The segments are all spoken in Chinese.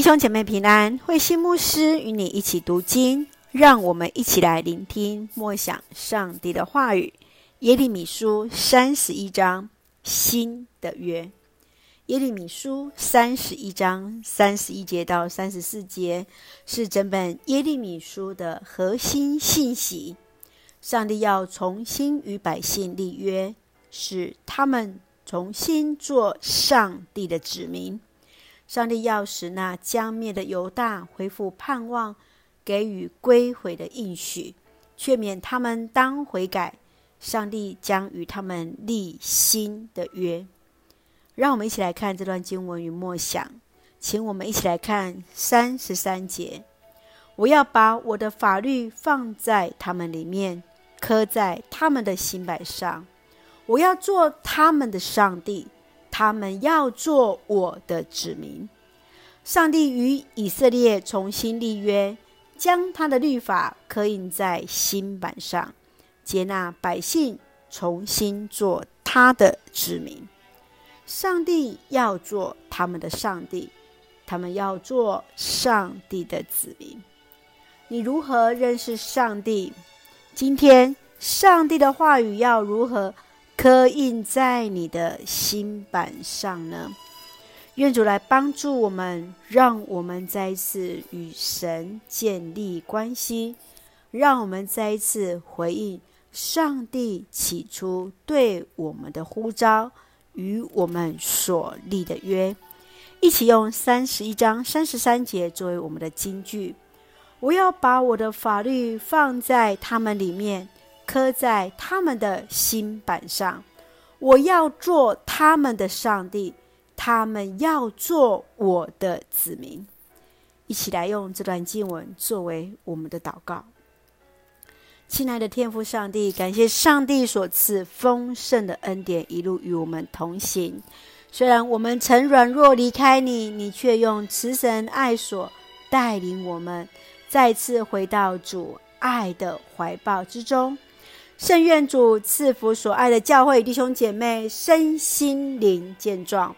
弟兄姐妹平安，慧心牧师与你一起读经，让我们一起来聆听默想上帝的话语。耶利米书三十一章，新的约。耶利米书三十一章三十一节到三十四节是整本耶利米书的核心信息。上帝要重新与百姓立约，使他们重新做上帝的子民。上帝要使那将灭的犹大恢复盼望，给予归回的应许，劝勉他们当悔改。上帝将与他们立新的约。让我们一起来看这段经文与默想，请我们一起来看三十三节：我要把我的法律放在他们里面。刻在他们的心版上，我要做他们的上帝，他们要做我的子民。上帝与以色列重新立约，将他的律法刻印在新版上，接纳百姓重新做他的子民。上帝要做他们的上帝，他们要做上帝的子民。你如何认识上帝？今天，上帝的话语要如何刻印在你的心版上呢？愿主来帮助我们，让我们再一次与神建立关系，让我们再一次回应上帝起初对我们的呼召与我们所立的约。一起用三十一章三十三节作为我们的金句。我要把我的法律放在他们里面，刻在他们的心版上。我要做他们的上帝，他们要做我的子民。一起来用这段经文作为我们的祷告。亲爱的天父上帝，感谢上帝所赐丰盛的恩典，一路与我们同行。虽然我们曾软弱离开你，你却用慈神爱所带领我们。再次回到主爱的怀抱之中，圣愿主赐福所爱的教会弟兄姐妹身心灵健壮，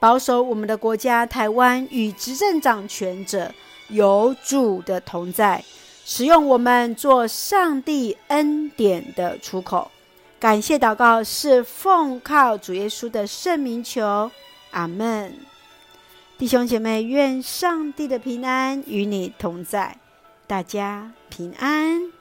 保守我们的国家台湾与执政掌权者有主的同在，使用我们做上帝恩典的出口。感谢祷告是奉靠主耶稣的圣名求，阿门。弟兄姐妹，愿上帝的平安与你同在。大家平安。